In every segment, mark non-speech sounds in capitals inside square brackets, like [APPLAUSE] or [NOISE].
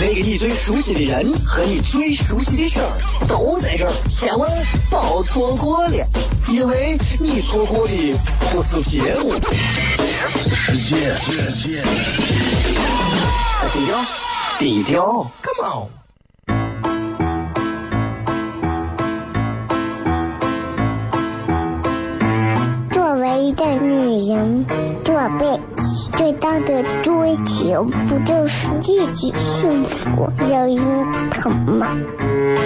那个你最熟悉的人和你最熟悉的事儿都在这儿，千万别错过了，因为你错过的不是节目，世界，低调，低调，Come on。作为一个女人，做辈子最大的追求，不就是自己幸福、有人疼吗？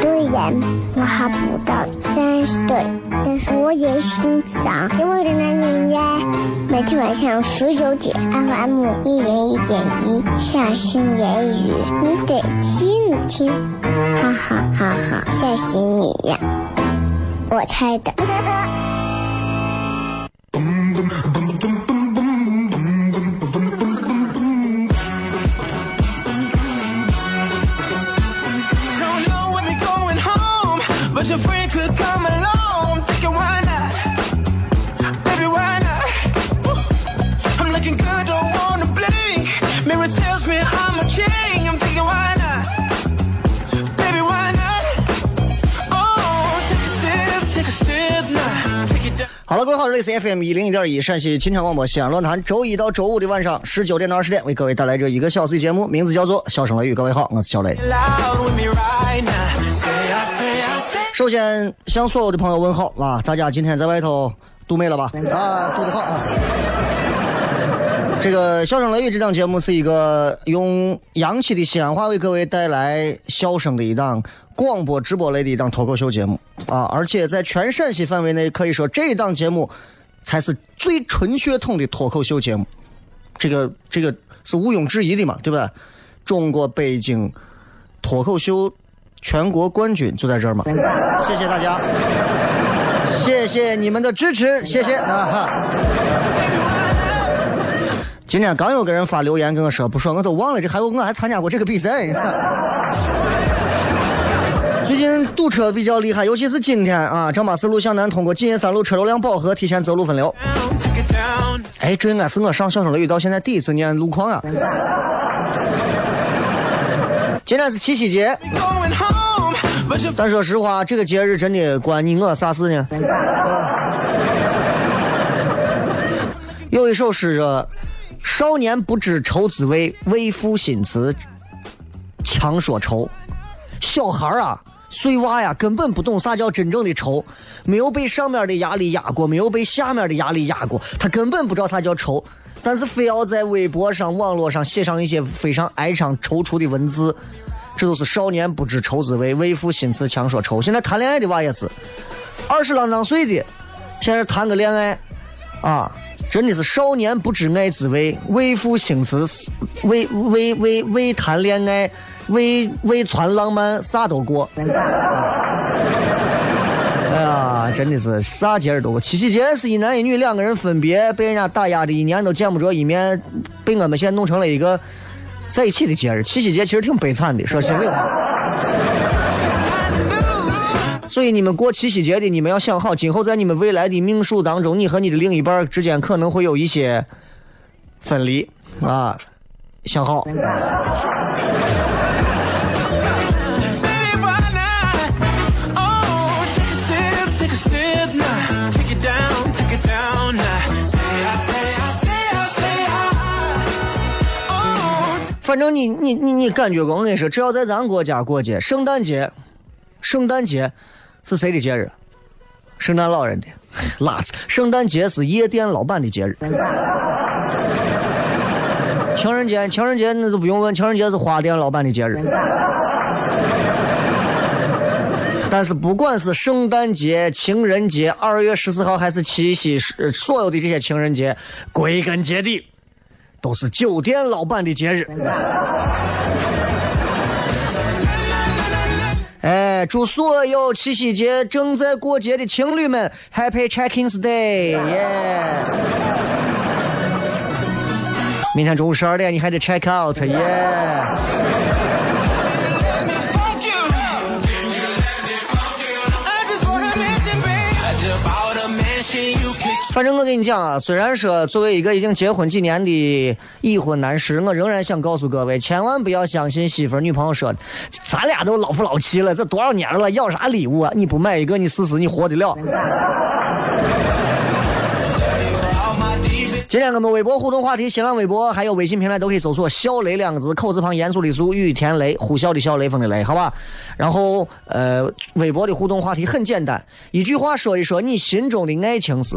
虽然我还不到三十岁，但是我也心脏因为的男人呀。每天晚上十九点，FM 一零一点一，下心言语，你得听听，哈哈哈哈，吓死你呀！我猜的。[LAUGHS] [LAUGHS] 各位好，这里是 FM 一零一点一陕西秦腔广播西安论坛，周一到周五的晚上十九点到二十点，为各位带来这一个小时的节目，名字叫做《笑声雷雨》。各位好，我是小雷。首先向所有的朋友问好啊！大家今天在外头度美了吧？啊，度的好啊！这个《笑声雷雨》这档节目是一个用洋气的西安话为各位带来笑声的一档广播直播类的一档脱口秀节目啊！而且在全陕西范围内，可以说这档节目才是最纯血统的脱口秀节目。这个这个是毋庸置疑的嘛，对不对？中国北京脱口秀全国冠军就在这儿嘛！谢谢大家，谢谢你们的支持，谢谢啊哈！今天刚有个人发留言跟我说，不说我都忘了，这还有我还参加过这个比赛。[LAUGHS] 最近堵车比较厉害，尤其是今天啊，张八四路向南通过锦业三路车流量饱和，提前走路分流。哎，这应该是我上相声雷雨到现在第一次念路况啊！今天是七夕节，但说实话，这个节日真的关你我啥事呢？有一首诗说：“少年不知愁滋味，为赋新词强说愁。”小孩儿啊，碎娃呀，根本不懂啥叫真正的愁，没有被上面的压力压过，没有被下面的压力压过，他根本不知道啥叫愁，但是非要在微博上、网络上写上一些非常哀伤、踌躇的文字，这都是少年不知愁滋味，为赋新词强说愁。现在谈恋爱的娃也是，二十啷当岁的，现在谈个恋爱，啊，真的是少年不知爱滋味，为赋新词，为为为为谈恋爱，为为传浪漫，啥都过。[LAUGHS] 哎呀，真的是啥节日都过。七夕节是一男一女两个人分别被人家打压的一年都见不着一面，被我们现在弄成了一个在一起的节日。七夕节其实挺悲惨的，说心里话。所以你们过七夕节的，你们要想好，今后在你们未来的命数当中，你和你的另一半之间可能会有一些分离啊，想好。反正你你你你感觉过？我跟你说，只要在咱国家过节，圣诞节，圣诞节是谁的节日？圣诞老人的，拉子。圣诞节是夜店老板的节日。情人节，情人节那都不用问，情人节是花店老板的节日。但是不管是圣诞节、情人节、二月十四号还是七夕，所有的这些情人节，归根结底都是酒店老板的节日。哎，祝所有七夕节正在过节的情侣们 Happy Checkings Day！耶！明天中午十二点你还得 check out 耶、yeah！反正我跟你讲啊，虽然说作为一个已经结婚几年的已婚男士，我仍然想告诉各位，千万不要相信媳妇、女朋友说的，咱俩都老夫老妻了，这多少年了，要啥礼物啊？你不买一个，你试试你活得了？今天我们微博互动话题，新浪微博还有微信平台都可以搜索“小雷”两个字，口字旁严肃的肃，雨田雷，呼啸的啸，雷锋的雷，好吧？然后呃，微博的互动话题很简单，一句话说一说你心中的爱情是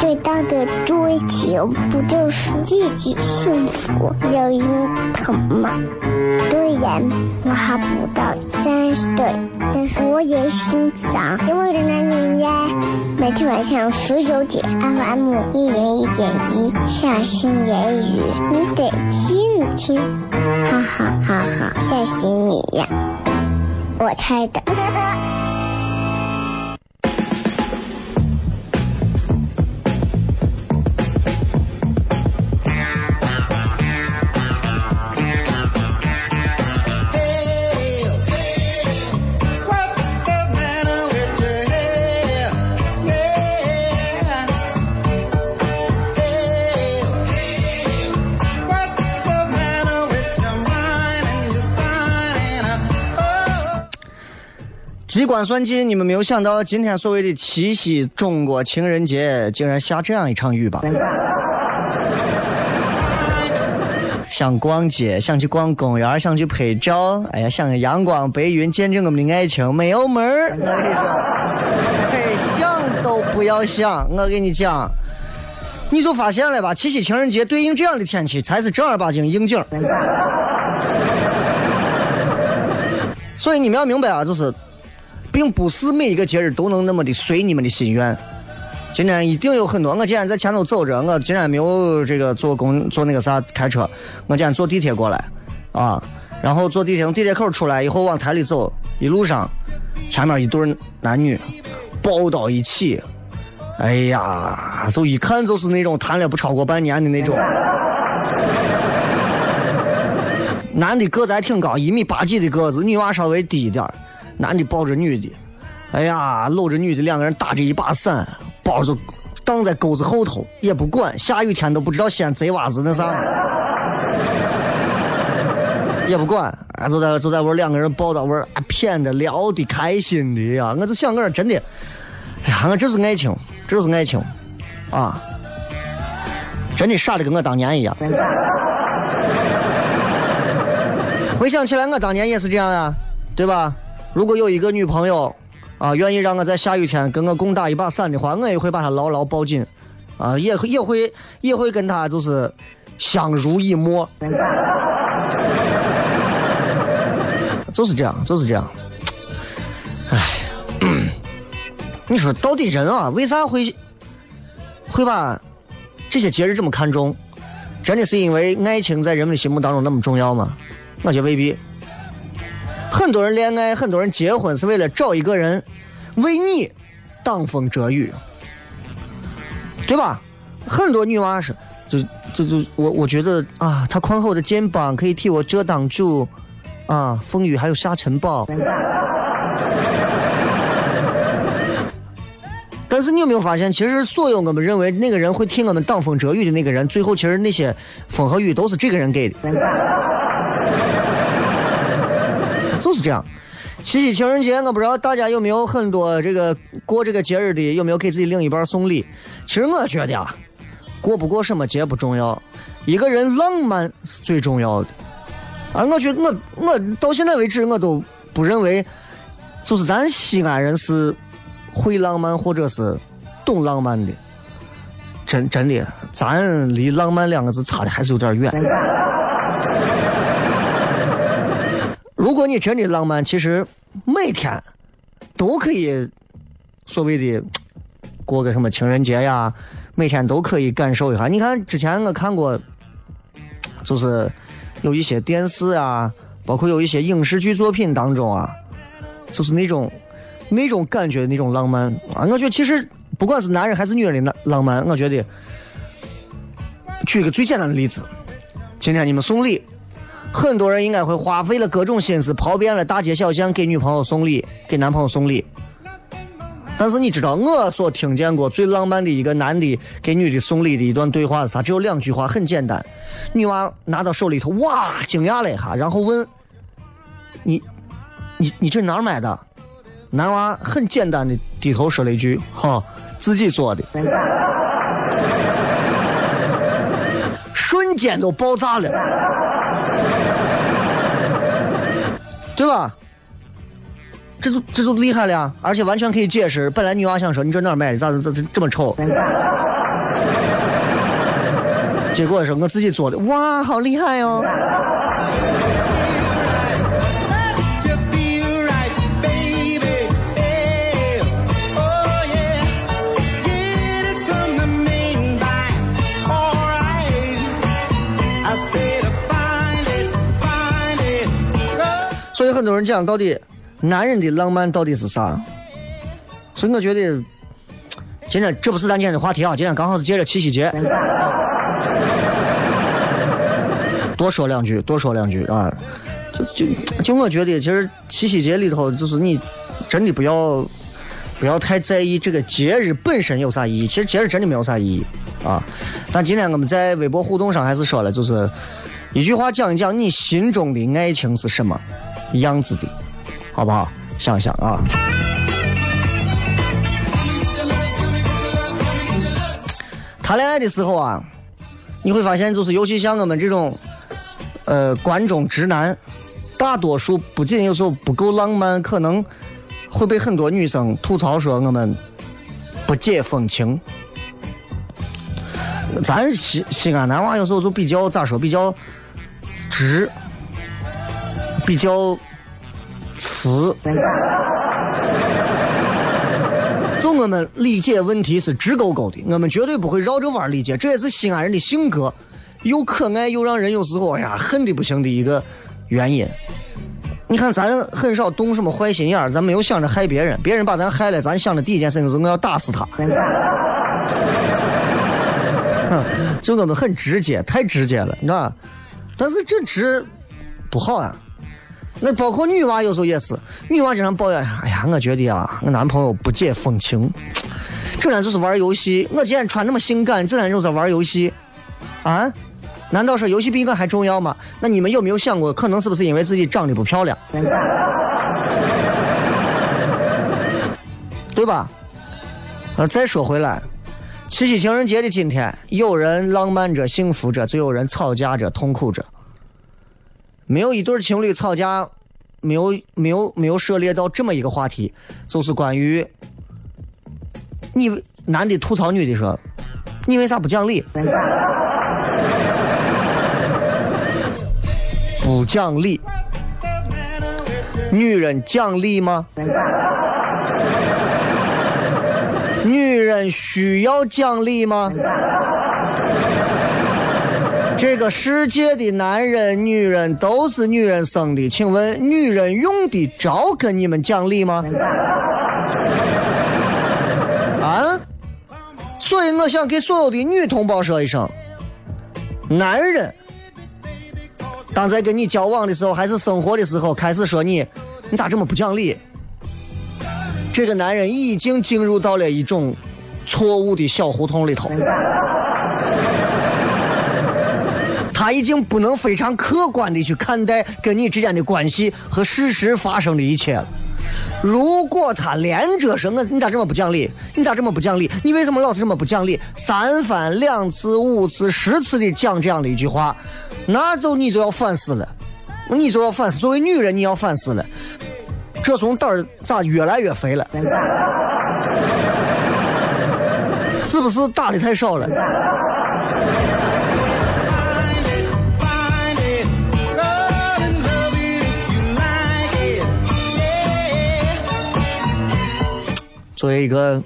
最大的追求不就是自己幸福、有人疼吗？虽然我还不到三十岁，但是我也心脏因为的男人呀。每天晚上十九点，FM 一零一点一，下心言语，你得听听，哈哈哈哈，吓死你呀！我猜的。[LAUGHS] 机关算尽，你们没有想到，今天所谓的七夕中国情人节，竟然下这样一场雨吧？想逛街，想去逛公园，想去拍照，哎呀，想着阳光白云见证我们的爱情，没有门儿。我跟你说，哎，想都不要想。我跟你讲，你就发现了吧？七夕情人节对应这样的天气，才是正儿八经应景。[LAUGHS] 所以你们要明白啊，就是。并不是每一个节日都能那么的随你们的心愿。今天一定有很多，我今天在前头走着，我今天没有这个坐公坐那个啥开车，我今天坐地铁过来，啊，然后坐地铁从地铁口出来以后往台里走，一路上前面一对男女抱到一起，哎呀，就一看就是那种谈了不超过半年的那种。[LAUGHS] 男的个子还挺高，一米八几的个子，女娃稍微低一点儿男的抱着女的，哎呀，搂着女的，两个人打着一把伞，包就挡在沟子后头，也不管，下雨天都不知道掀贼娃子那啥，[LAUGHS] 也不管，啊，就在就在玩，两个人抱到玩，啊，谝的聊的开心的呀，我就想个人真的，哎呀，我这是爱情，这是爱情，啊，真的傻的跟我当年一样。[LAUGHS] 回想起来，我当年也是这样呀，对吧？如果有一个女朋友，啊，愿意让我在下雨天跟我共打一把伞的话，我也会把她牢牢抱紧，啊，也也会也会跟她就是相濡以沫，[LAUGHS] 就是这样，就是这样。唉，你说到底人啊，为啥会会把这些节日这么看重？真的是因为爱情在人们的心目当中那么重要吗？我觉得未必。很多人恋爱，很多人结婚是为了找一个人为你挡风遮雨，对吧？很多女娃是，就就就我我觉得啊，她宽厚的肩膀可以替我遮挡住啊风雨还有沙尘暴。[LAUGHS] 但是你有没有发现，其实所有我们认为那个人会替我们挡风遮雨的那个人，最后其实那些风和雨都是这个人给的，就是这样。七夕情人节，我不知道大家有没有很多这个过这个节日的，有没有给自己另一半送礼？其实我觉得啊，过不过什么节不重要，一个人浪漫是最重要的。啊，我觉得我我到现在为止我都不认为，就是咱西安人是会浪漫或者是懂浪漫的。真真的，咱离浪漫两个字差的还是有点远。如果你真的浪漫，其实每天都可以所谓的过个什么情人节呀，每天都可以感受一下。你看之前我看过，就是有一些电视啊，包括有一些影视剧作品当中啊，就是那种那种感觉的那种浪漫啊。我觉得其实不管是男人还是女人的浪浪漫，我觉得举个最简单的例子，今天你们送礼。很多人应该会花费了各种心思，跑遍了大街小巷给女朋友送礼，给男朋友送礼。但是你知道我所听见过最浪漫的一个男的给女的送礼的一段对话是啥？只有两句话，很简单。女娃拿到手里头，哇，惊讶了一下，然后问：“你，你，你这哪儿买的？”男娃很简单的低头说了一句：“哈，自己做的。”瞬间都爆炸了。[LAUGHS] 对吧？这就这就厉害了呀！而且完全可以解释。本来女娃想说你这哪儿买的？咋咋这这么丑？[LAUGHS] 结果是我自己做的。哇，好厉害哦！很多人讲，到底男人的浪漫到底是啥？所以我觉得，今天这不是咱今天的话题啊，今天刚好是借着七夕节，[LAUGHS] 多说两句，多说两句啊！就就就我觉得，其实七夕节里头，就是你真的不要不要太在意这个节日本身有啥意义，其实节日真的没有啥意义啊。但今天我们在微博互动上还是说了，就是一句话讲一讲你心中的爱情是什么。样子的，好不好？想想啊，谈恋爱的时候啊，你会发现，就是尤其像我们这种，呃，关中直男，大多数不仅有时候不够浪漫，可能会被很多女生吐槽说我们不解风情。咱西西安男娃有时候就比较咋说，比较直。比较瓷，就我们理解问题是直勾勾的，我们绝对不会绕着弯理解，这也是西安人的性格，又可爱又让人有时候哎呀恨的不行的一个原因。你看咱很少动什么坏心眼儿，咱没有想着害别人，别人把咱害了，咱想的第一件事情是我要打死他。[LAUGHS] [LAUGHS] 就我们很直接，太直接了，你知道但是这直不好啊。那包括女娃有时候也是，女娃经常抱怨：“哎呀，我觉得啊，我男朋友不解风情，整天就是玩游戏。我今天穿那么性感，整天就是玩游戏，啊？难道说游戏比我还重要吗？那你们有没有想过，可能是不是因为自己长得不漂亮？[LAUGHS] 对吧？呃，再说回来，七夕情人节的今天，有人浪漫着、幸福着，就有人吵架着、痛苦着。”没有一对情侣吵架，没有没有没有涉猎到这么一个话题，就是关于你男的吐槽女的说，你为啥不讲理？不讲理，女人讲理吗？女人需要讲理吗？这个世界的男人、女人都是女人生的，请问女人用得着跟你们讲理吗？[LAUGHS] 啊！所以我想给所有的女同胞说一声：男人当在跟你交往的时候，还是生活的时候，开始说你，你咋这么不讲理？这个男人已经进入到了一种错误的小胡同里头。他已经不能非常客观的去看待跟你之间的关系和事实发生的一切了。如果他连着说我，你咋这么不讲理？你咋这么不讲理？你为什么老是这么不讲理？三番两次、五次、十次的讲这样的一句话，那就你就要反思了，你就要反思。作为女人，你要反思了。这怂胆儿咋越来越肥了？[LAUGHS] 是不是打的太少了？作为一个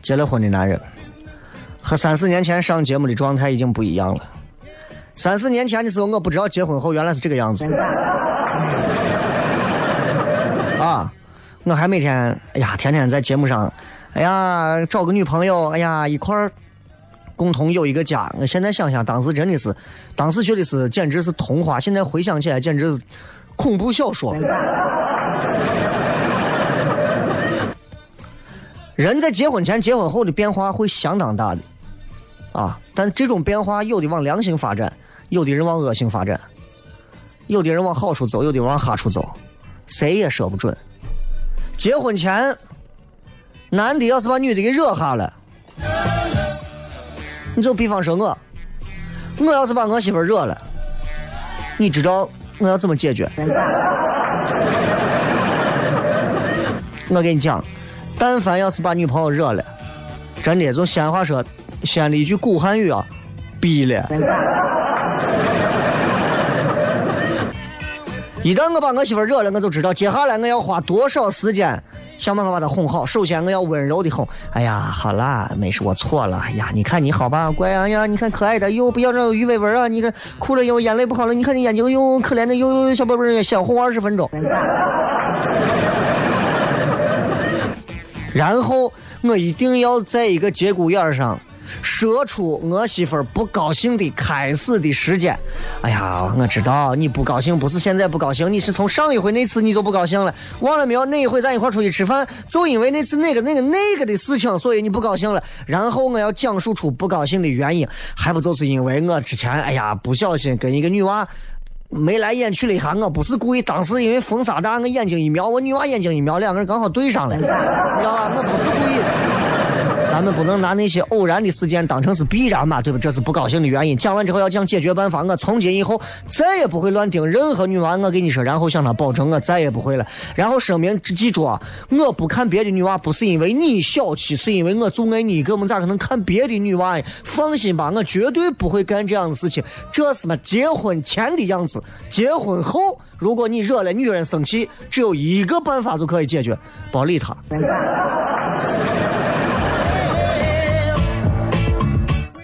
结了婚的男人，和三四年前上节目的状态已经不一样了。三四年前的时候，我不知道结婚后原来是这个样子。[LAUGHS] 啊，我还每天，哎呀，天天在节目上，哎呀，找个女朋友，哎呀，一块儿共同有一个家。我现在想想，当时真的是，当时觉得是简直是童话，现在回想起来，简直是恐怖小说。人在结婚前、结婚后的变化会相当大的，啊，但这种变化有的往良性发展，有的人往恶性发展，有的人往好处走，有的往哈处走，谁也说不准。结婚前，男的要是把女的给惹哈了，你就比方说我，我要是把我媳妇惹了，你知道我要怎么解决？我给你讲。但凡要是把女朋友惹了，真的，从西安话说，西安的一句古汉语啊，逼了。[LAUGHS] 一旦我把我媳妇惹了，我就知道接下来我要花多少时间想办法把她哄好。首先，我要温柔的哄。哎呀，好啦，没事，我错了。哎呀，你看你好吧，乖啊呀，你看可爱的，哟，不要让有鱼尾纹啊。你看哭了哟眼泪不好了，你看你眼睛哟可怜的哟小宝贝儿，想哄二十分钟。然后我一定要在一个节骨眼上，说出我媳妇儿不高兴的开始的时间。哎呀，我知道你不高兴不是现在不高兴，你是从上一回那次你就不高兴了，忘了没有？那一回咱一块出去吃饭，就因为那次那个那个那个的事情，所以你不高兴了。然后我要讲述出不高兴的原因，还不就是因为我之前哎呀不小心跟一个女娃。眉来眼去了一下，我不是故意，当时因为风沙大，我眼睛一瞄，我女娃眼睛一瞄，两个人刚好对上了，你知道吧？我不是故意的。咱们不能拿那些偶然的事件当成是必然嘛，对吧？这是不高兴的原因。讲完之后要讲解决办法，我从今以后再也不会乱盯任何女娃。我跟你说，然后向她保证，我再也不会了。然后声明记住啊，我不看别的女娃，不是因为你小气，是因为我就爱你一个，我们咋可能看别的女娃呀？放心吧，我绝对不会干这样的事情。这是嘛结婚前的样子，结婚后，如果你惹了女人生气，只有一个办法就可以解决，别理她。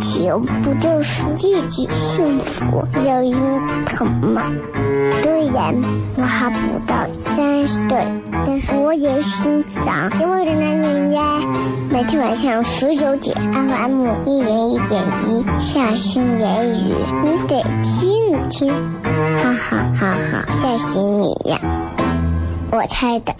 求不就是自己幸福、要人疼吗？虽然我还不到三十岁，但是我也心脏因为的男人呀。每天晚上十九点，FM 一人一点一，下心言语，你得听一听，哈哈哈哈，吓死你呀！我猜的。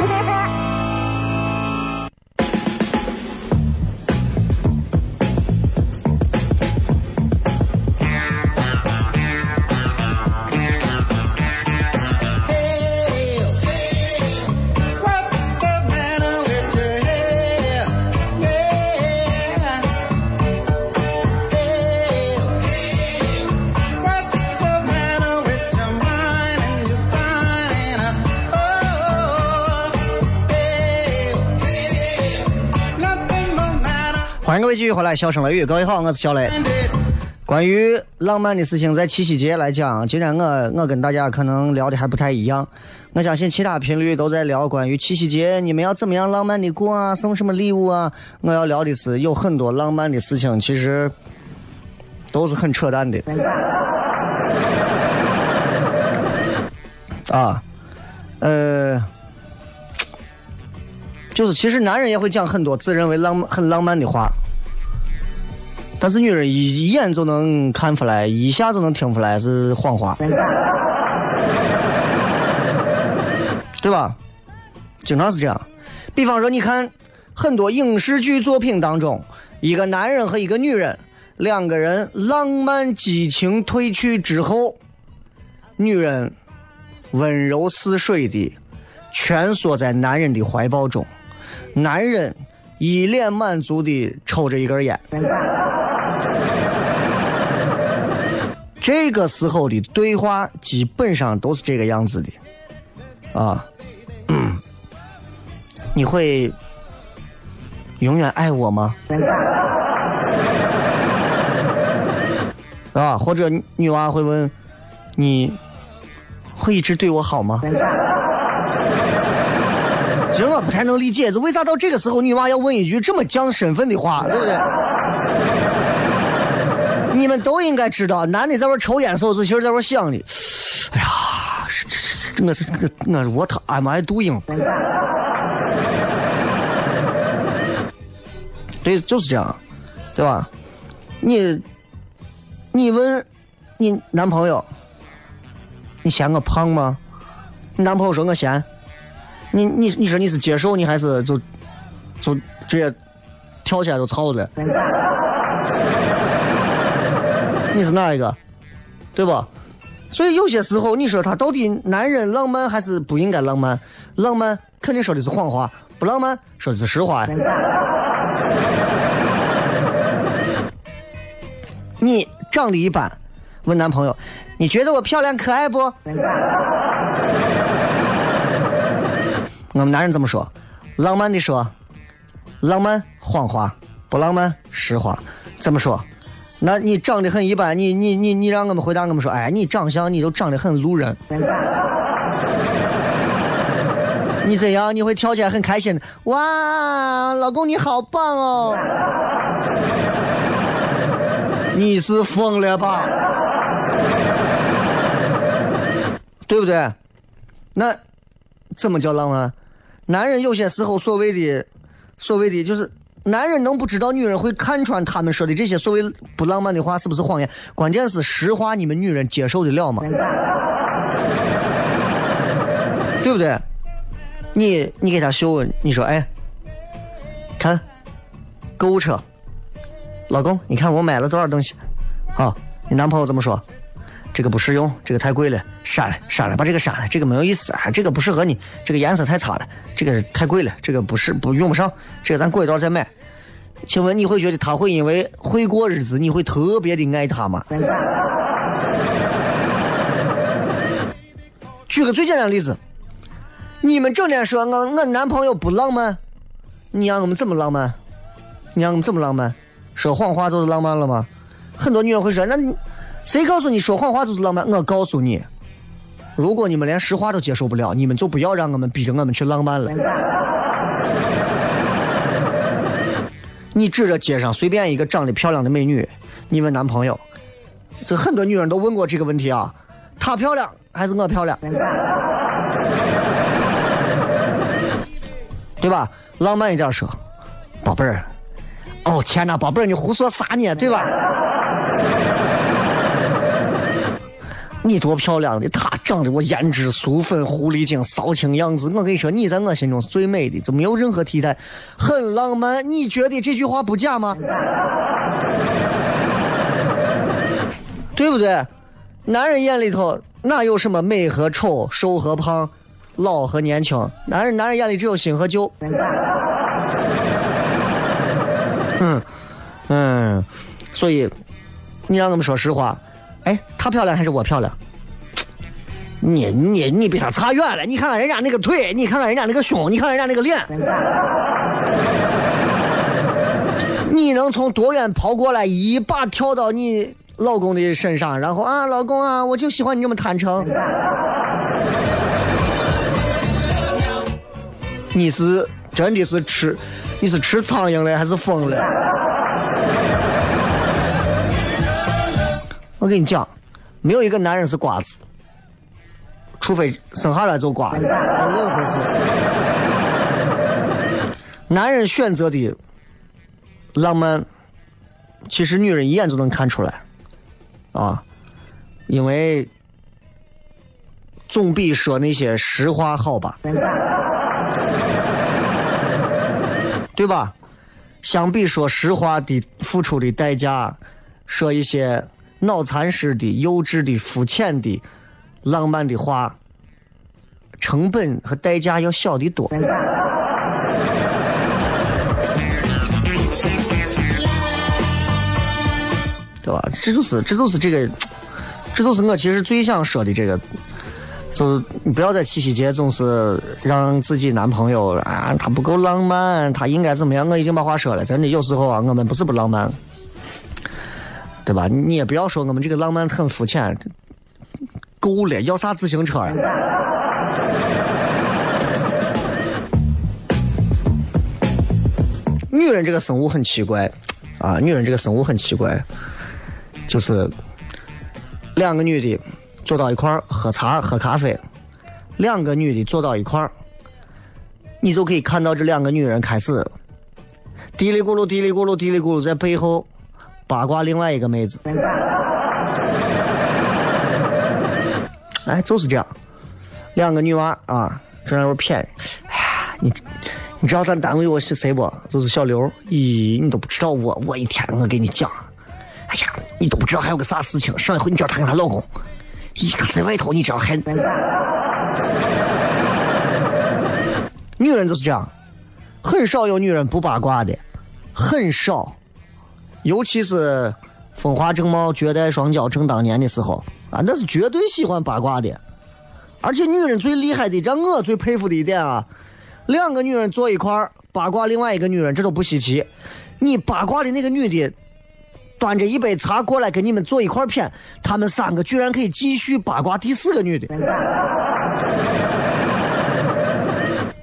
位继续回来，笑声雷雨，各位好，我是小雷。关于浪漫的事情，在七夕节来讲，今天我我跟大家可能聊的还不太一样。我相信其他频率都在聊关于七夕节，你们要怎么样浪漫的过啊，送什么礼物啊？我要聊的是有很多浪漫的事情，其实都是很扯淡的。啊，呃，就是其实男人也会讲很多自认为浪漫很浪漫的话，但是女人一眼就能看出来，一下就能听出来是谎话，对吧？经常是这样。比方说，你看很多影视剧作品当中，一个男人和一个女人两个人浪漫激情褪去之后，女人。温柔似水的蜷缩在男人的怀抱中，男人一脸满足的抽着一根烟。这个时候的对话基本上都是这个样子的，啊，嗯，你会永远爱我吗？[LAUGHS] 啊，或者女娃会问你。会一直对我好吗？其实我不太能理解，这为啥到这个时候女娃要问一句这么降身份的话，对不对？你们都应该知道，男的在玩抽烟时候，其实在玩想的，哎呀，我是我我他 am I doing？对，就是这样，对吧？你你问你男朋友。你嫌我胖吗？你男朋友说我嫌，你你你说你是接受你还是就就直接跳起来就操了？你是哪一个？对不？所以有些时候你说他到底男人浪漫还是不应该浪漫？浪漫肯定说的是谎话，不浪漫说的是实话呀。你长得一般，问男朋友。你觉得我漂亮可爱不？[LAUGHS] 我们男人怎么说？浪漫的说，浪漫谎话，不浪漫实话。怎么说？那你长得很一般，你你你你让我们回答我们说，哎，你长相你都长得很路人。你怎样？你会跳起来很开心，哇，老公你好棒哦！你是疯了吧？对不对？那怎么叫浪漫？男人有些时候所谓的、所谓的，就是男人能不知道女人会看穿他们说的这些所谓不浪漫的话是不是谎言？关键是实话，你们女人接受得了吗？对不对？你你给他秀，你说哎，看购物车，老公，你看我买了多少东西？好，你男朋友怎么说？这个不实用，这个太贵了，删了，删了，把这个删了，这个没有意思啊，这个不适合你，这个颜色太差了，这个太贵了，这个不是不用不上，这个咱过一段再买。请问你会觉得他会因为会过日子，你会特别的爱他吗？举个最简单的例子，你们整天说我我男朋友不浪漫，你让我们怎么浪漫？你让我们怎么浪漫？说谎话就是浪漫了吗？很多女人会说，那你。谁告诉你说谎话就是浪漫？我告诉你，如果你们连实话都接受不了，你们就不要让我们逼着我们去浪漫了。[LAUGHS] 你指着街上随便一个长得漂亮的美女，你问男朋友，这很多女人都问过这个问题啊，她漂亮还是我漂亮？[LAUGHS] 对吧？浪漫一点说，宝贝儿，哦天哪，宝贝儿你胡说啥呢？对吧？[LAUGHS] 你多漂亮的，她长得我胭脂素粉、狐狸精、骚情样子。我跟你说，你在我心中是最美的，就没有任何替代，很浪漫。你觉得这句话不假吗？对不对？男人眼里头哪有什么美和丑、瘦和胖、老和年轻？男人男人眼里只有新和旧。嗯嗯，所以你让他们说实话。哎，她漂亮还是我漂亮？你你你比她差远了！你看看人家那个腿，你看看人家那个胸，你看人家那个脸。你能从多远跑过来，一把跳到你老公的身上，然后啊，老公啊，我就喜欢你这么坦诚。你是真的是吃，你是吃苍蝇了还是疯了？我跟你讲，没有一个男人是瓜子，除非生下来就瓜子，另一回事。男人选择的浪漫，其实女人一眼就能看出来，啊，因为总比说那些实话好吧，对吧？相比说实话的付出的代价，说一些脑残式的、幼稚的、肤浅的、浪漫的话，成本和代价要小得多。对吧？这就是这就是这个，这就是我其实最想说的这个，就你不要在七夕节总是让自己男朋友啊，他不够浪漫，他应该怎么样？我已经把话说了，真的有时候啊，我们不是不浪漫，对吧？你也不要说我们这个浪漫很肤浅，够了，要啥自行车呀？女人这个生物很奇怪啊，女人这个生物很奇怪。就是两个女的坐到一块儿喝茶喝咖啡，两个女的坐到一块儿，你就可以看到这两个女人开始嘀里咕噜嘀里咕噜嘀里咕噜在背后八卦另外一个妹子。哎，就是这样，两个女娃啊，在那会谝。哎呀，你你知道咱单位我是谁不？就是小刘。咦，你都不知道我，我一天我给你讲。哎呀，你都不知道还有个啥事情？上一回你知道她跟她老公，咦，她在外头，你知道还？女人就是这样，很少有女人不八卦的，很少。尤其是风华正茂、绝代双骄正当年的时候啊，那是绝对喜欢八卦的。而且女人最厉害的，让我最佩服的一点啊，两个女人坐一块儿八卦另外一个女人，这都不稀奇。你八卦的那个女的。端着一杯茶过来跟你们坐一块儿谝，他们三个居然可以继续八卦第四个女的。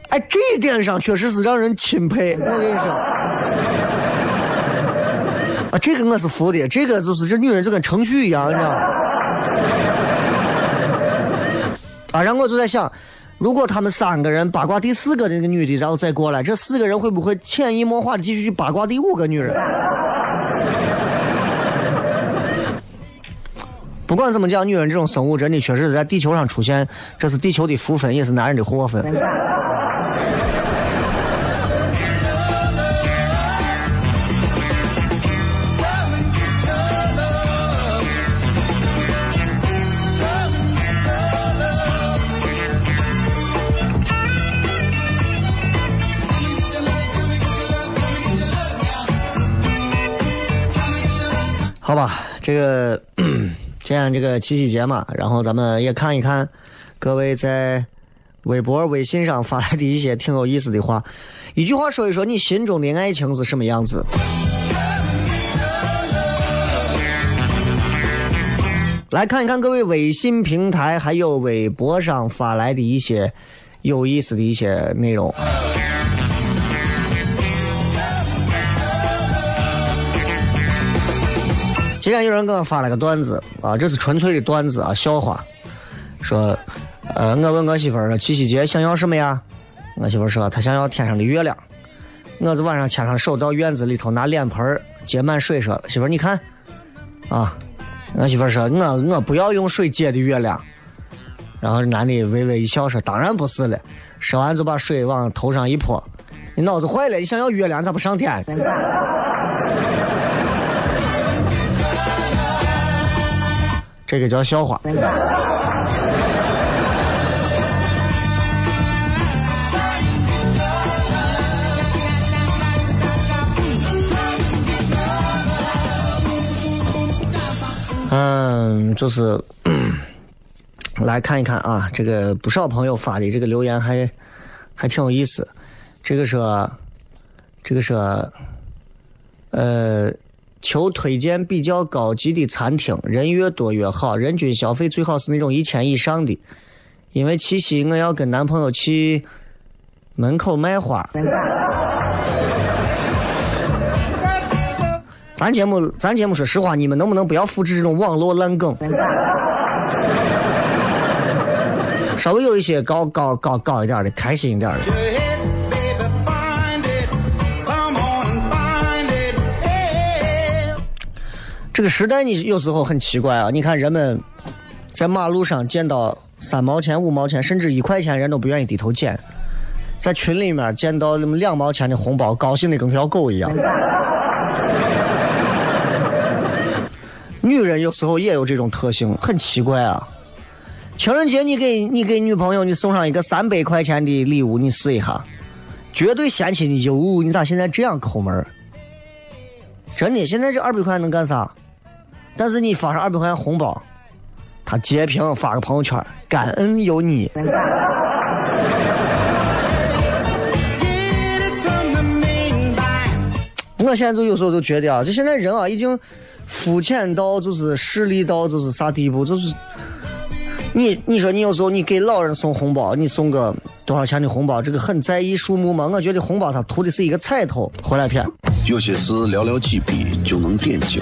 哎，这一点上确实是让人钦佩。我跟你说，啊，这个我是服的，这个就是这女人就跟程序一样，你知道吗？啊，然后我就在想，如果他们三个人八卦第四个那个女的，然后再过来，这四个人会不会潜移默化的继续去八卦第五个女人？不管怎么讲，女人这种生物真的确实是在地球上出现，这是地球的福分，也是男人的祸分。好吧，这个。[CLEARS THROAT] 今天这个七夕节嘛，然后咱们也看一看各位在微博、微信上发来的一些挺有意思的话。一句话说一说你心中的爱情是什么样子？来看一看各位微信平台还有微博上发来的一些有意思的一些内容。今天有人给我发了个段子啊，这是纯粹的段子啊，笑话。说，呃，我问我媳妇儿说七夕节想要什么呀？我媳妇儿说她想要天上的月亮。我就晚上牵上手到院子里头拿脸盆接满水说媳妇儿你看，啊，我媳妇儿说我我不要用水接的月亮。然后男的微微一笑说当然不是了。说完就把水往头上一泼，你脑子坏了？你想要月亮咋不上天？这个叫笑话。嗯，就是来看一看啊，这个不少朋友发的这个留言还还挺有意思。这个说，这个说，呃，求推荐比较高级的餐厅，人越多越好，人均消费最好是那种一千以上的。因为七夕我要跟男朋友去门口卖花。咱节目，咱节目说实话，你们能不能不要复制这种网络烂梗？稍微有一些高高高高一点的，开心一点的。这个时代，你有时候很奇怪啊！你看人们在马路上见到三毛钱、五毛钱，甚至一块钱，人都不愿意低头捡；在群里面见到那么两毛钱的红包，高兴的跟条狗一样。女人有时候也有这种特性，很奇怪啊！情人节你给你给女朋友你送上一个三百块钱的礼物，你试一下，绝对嫌弃你。哟，你咋现在这样抠门儿？真的，现在这二百块能干啥？但是你发上二百块钱红包，他截屏发个朋友圈，感恩有你。我现在就有时候就觉得啊，这现在人啊已经肤浅到就是势利到就是啥地步，就是你你说你有时候你给老人送红包，你送个多少钱的红包，这个很在意数目吗？我觉得红包它图的是一个彩头，回来骗。有些事寥寥几笔就能点睛，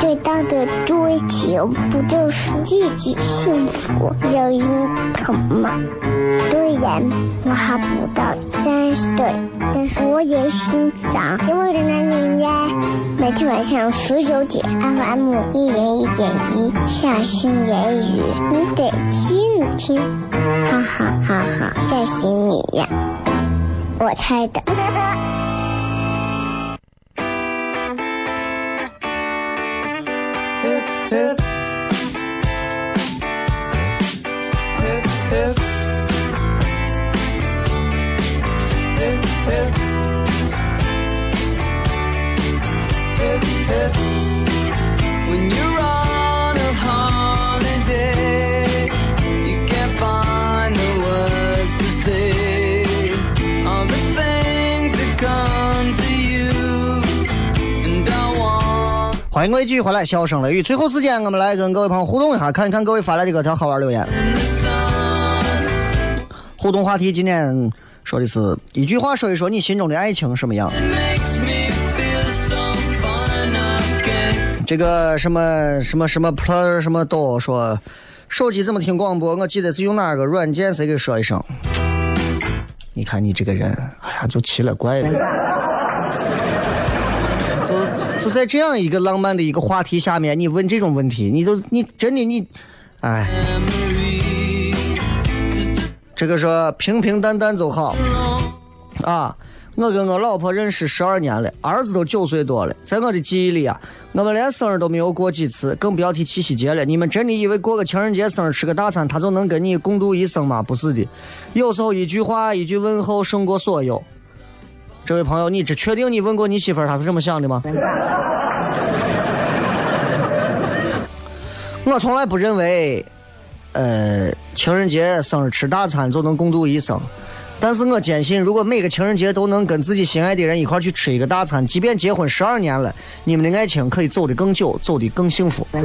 最大的追求不就是自己幸福、有人疼吗？虽然我还不到三十岁，但是我也心脏因为的男人呀。每天晚上十九点，FM 一人一点一，下心言语，你得听听，哈哈哈哈，吓死你呀！我猜的。欢迎各位继续回来，笑声雷雨。最后时间，我们来跟各位朋友互动一下，看一看各位发来的各条好玩留言。互动话题今天说的是一句话，说一说你心中的爱情什么样？这个什么什么什么 plus 什么都说，手机怎么听广播？我记得是用哪个软件？谁给说一声？你看你这个人，哎呀，就奇了怪了。在这样一个浪漫的一个话题下面，你问这种问题，你都你真的你，哎，这个说平平淡淡就好啊。我跟我老婆认识十二年了，儿子都九岁多了。在我的记忆里啊，我们连生日都没有过几次，更不要提七夕节了。你们真的以为过个情人节、生日吃个大餐，他就能跟你共度一生吗？不是的，有时候一句话、一句问候胜过所有。这位朋友，你这确定你问过你媳妇儿她是这么想的吗？[LAUGHS] 我从来不认为，呃，情人节、生日吃大餐就能共度一生。但是我坚信，如果每个情人节都能跟自己心爱的人一块儿去吃一个大餐，即便结婚十二年了，你们的爱情可以走得更久，走得更幸福。[LAUGHS]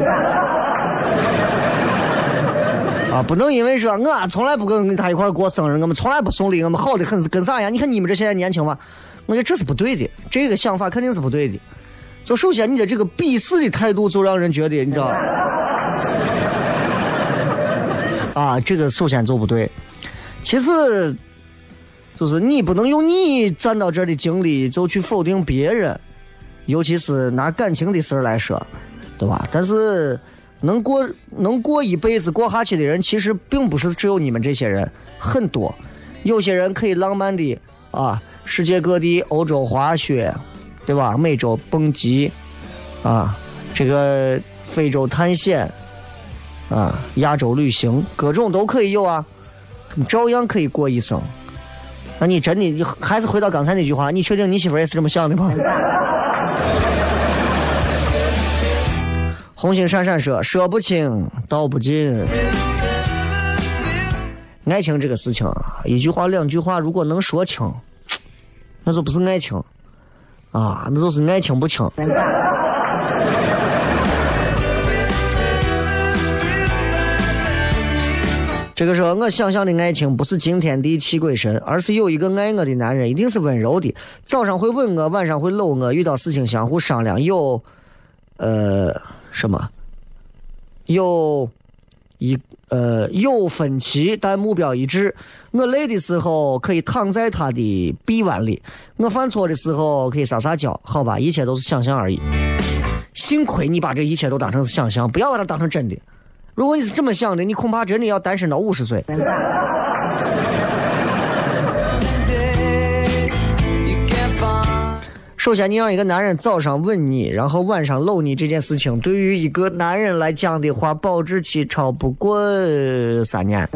啊，不能因为说我从来不跟他一块儿过生日，我们从来不送礼，我们好的很是跟啥样？你看你们这现在年轻嘛，我觉得这是不对的，这个想法肯定是不对的。就首先你的这个鄙视的态度，就让人觉得你知道吧？[LAUGHS] 啊，这个首先就不对。其次，就是你不能用你站到这儿的经历就去否定别人，尤其是拿感情的事儿来说，对吧？但是能过能过一辈子过下去的人，其实并不是只有你们这些人，很多。有些人可以浪漫的啊，世界各地，欧洲滑雪，对吧？美洲蹦极，啊，这个非洲探险，啊，亚洲旅行，各种都可以有啊，他们照样可以过一生。那你真的，你还是回到刚才那句话，你确定你媳妇也是这么想的吗？红星闪闪说：“说不清道不尽。”爱情这个事情，一句话两句话，如果能说清，那就不是爱情啊，那就是爱情不清。这个时候，我想象的爱情不是惊天地泣鬼神，而是有一个爱我的男人，一定是温柔的，早上会吻我，晚上会搂我，遇到事情相互商量，有，呃，什么，有一呃有分歧，但目标一致。我累的时候可以躺在他的臂弯里，我犯错的时候可以撒撒娇，好吧，一切都是想象而已。幸亏你把这一切都当成是想象，不要把它当成真的。如果你是这么想的，你恐怕真的要单身到五十岁。首先，你让一个男人早上吻你，然后晚上搂你，这件事情对于一个男人来讲的话，保质期超不过三年。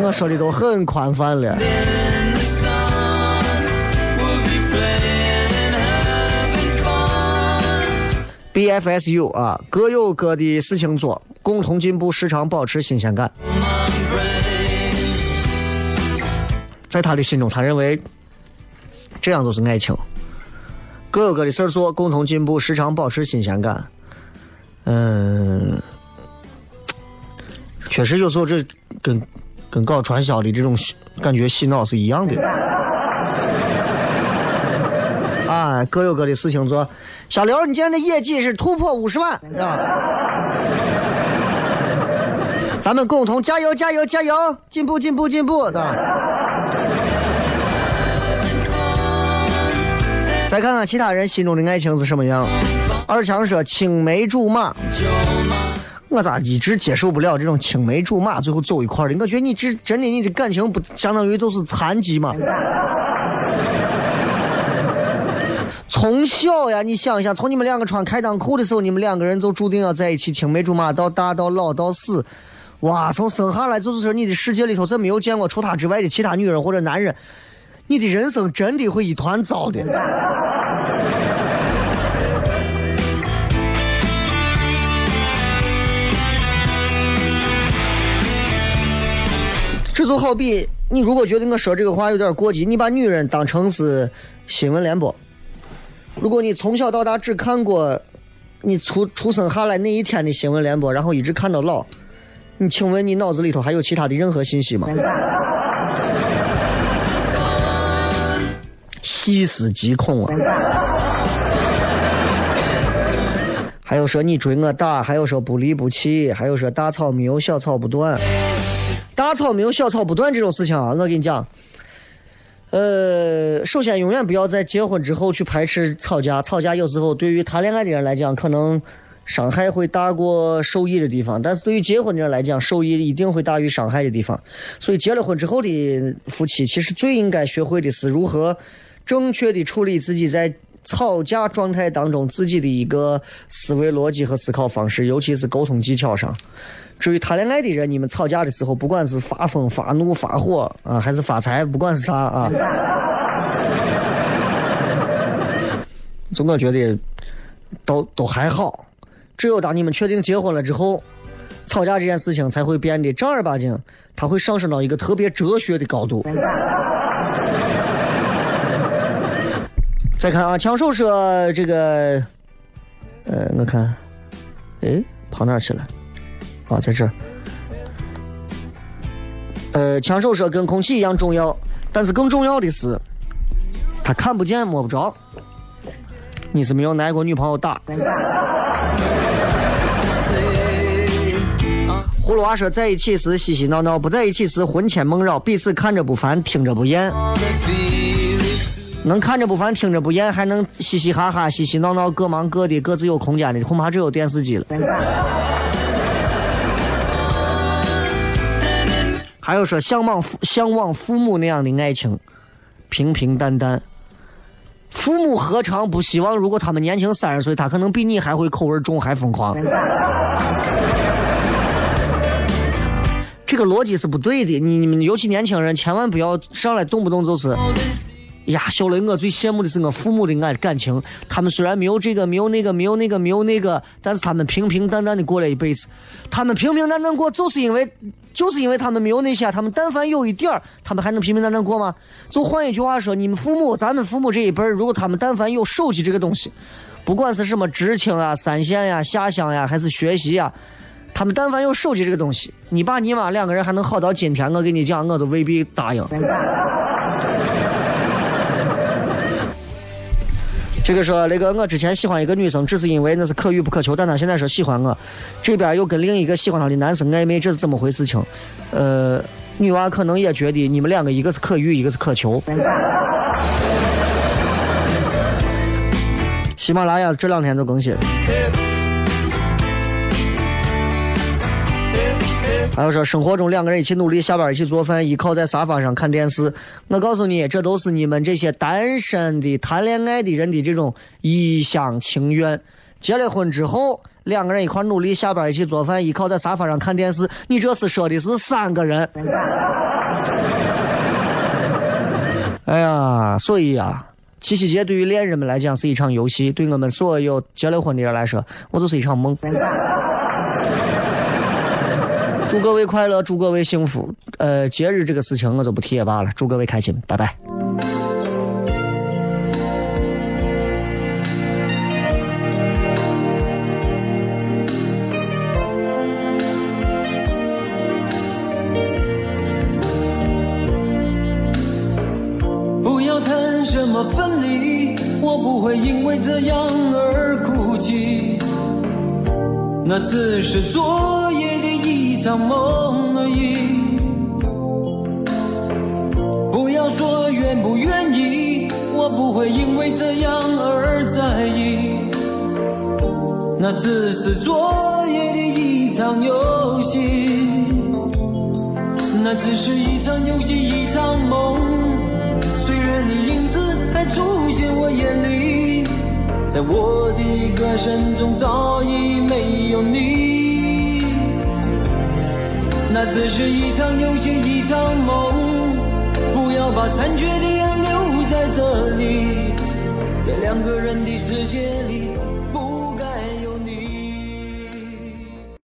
我说的都很宽泛了。BFSU 啊，各有各的事情做，共同进步，时常保持新鲜感。在他的心中，他认为这样就是爱情。各有各的事儿做，共同进步，时常保持新鲜感。嗯，确实有时候这跟跟搞传销的这种感觉洗脑是一样的。啊，[LAUGHS] 各有各的事情做。小刘，你今天的业绩是突破五十万，是吧？[LAUGHS] 咱们共同加油，加油，加油，进步，进步，进步，的。再看看其他人心中的爱情是什么样。二强说青梅竹马，我咋一直接受不了这种青梅竹马最后走一块的？我觉得你这真的你的感情不相当于都是残疾吗？[LAUGHS] 从小呀，你想一想，从你们两个穿开裆裤的时候，你们两个人就注定要在一起，青梅竹马到大到老到死。哇，从生下来就是说，你的世界里头是没有见过除他之外的其他女人或者男人，你的人生真的会一团糟的。就好比你如果觉得我说这个话有点过激，你把女人当成是新闻联播。如果你从小到大只看过你出出生下来那一天的新闻联播，然后一直看到老，你请问你脑子里头还有其他的任何信息吗？[LAUGHS] 细思极恐啊！还有说你追我打，还有说不离不弃，还有说大草没有小草不断，大草没有小草不断这种事情啊，我跟你讲。呃，首先，永远不要在结婚之后去排斥吵架。吵架有时候对于谈恋爱的人来讲，可能伤害会大过受益的地方；但是对于结婚的人来讲，受益一定会大于伤害的地方。所以，结了婚之后的夫妻，其实最应该学会的是如何正确的处理自己在吵架状态当中自己的一个思维逻辑和思考方式，尤其是沟通技巧上。至于谈恋爱的人，你们吵架的时候，不管是发疯、发怒、发火啊，还是发财，不管是啥啊，总我觉得都都还好。只有当你们确定结婚了之后，吵架这件事情才会变得正儿八经，它会上升到一个特别哲学的高度。再看啊，枪手说这个，呃，我看，哎，跑哪去了？啊，在这儿，呃，枪手说跟空气一样重要，但是更重要的是，他看不见摸不着。你是没有挨过女朋友打。[LAUGHS] 葫芦娃说，在一起时嬉嬉闹闹，不在一起时魂牵梦绕，彼此看着不烦，听着不厌。能看着不烦，听着不厌，还能嘻嘻哈哈、嬉嬉闹闹，各忙各的，各自有空间的，恐怕只有电视机了。还有说向往父向往父母那样的爱情，平平淡淡。父母何尝不希望，如果他们年轻三十岁，他可能比你还会口味重，还疯狂。这个逻辑是不对的。你你们尤其年轻人，千万不要上来动不动就是。呀，小雷，我最羡慕的是我父母的爱感情。他们虽然没有这个，没有那个，没有那个，没有那个，但是他们平平淡淡的过了一辈子。他们平平淡淡过，就是因为，就是因为他们没有那些。他们但凡有一点儿，他们还能平平淡淡过吗？就换一句话说，你们父母，咱们父母这一辈儿，如果他们但凡有手机这个东西，不管是什么知青啊、三线呀、下乡呀，还是学习呀，他们但凡有手机这个东西，你爸你妈两个人还能好到今天，我跟你讲，我都未必答应。这个说那个我之前喜欢一个女生，只是因为那是可遇不可求，但她现在说喜欢我，这边又跟另一个喜欢她的男生暧昧，这是怎么回事情？呃，女娃可能也觉得你们两个一个是可遇，一个是可求。喜马拉雅这两天就更新。还有说，生活中两个人一起努力，下班一起做饭，依靠在沙发上看电视。我告诉你，这都是你们这些单身的、谈恋爱的人的这种一厢情愿。结了婚之后，两个人一块努力，下班一起做饭，依靠在沙发上看电视。你这是说的是三个人。哎呀，所以啊，七夕节对于恋人们来讲是一场游戏，对我们所有结了婚的人来说，我就是一场梦。祝各位快乐，祝各位幸福。呃，节日这个事情我就不提也罢了。祝各位开心，拜拜。场梦。不要把残缺的爱留在这里，在两个人的世界里。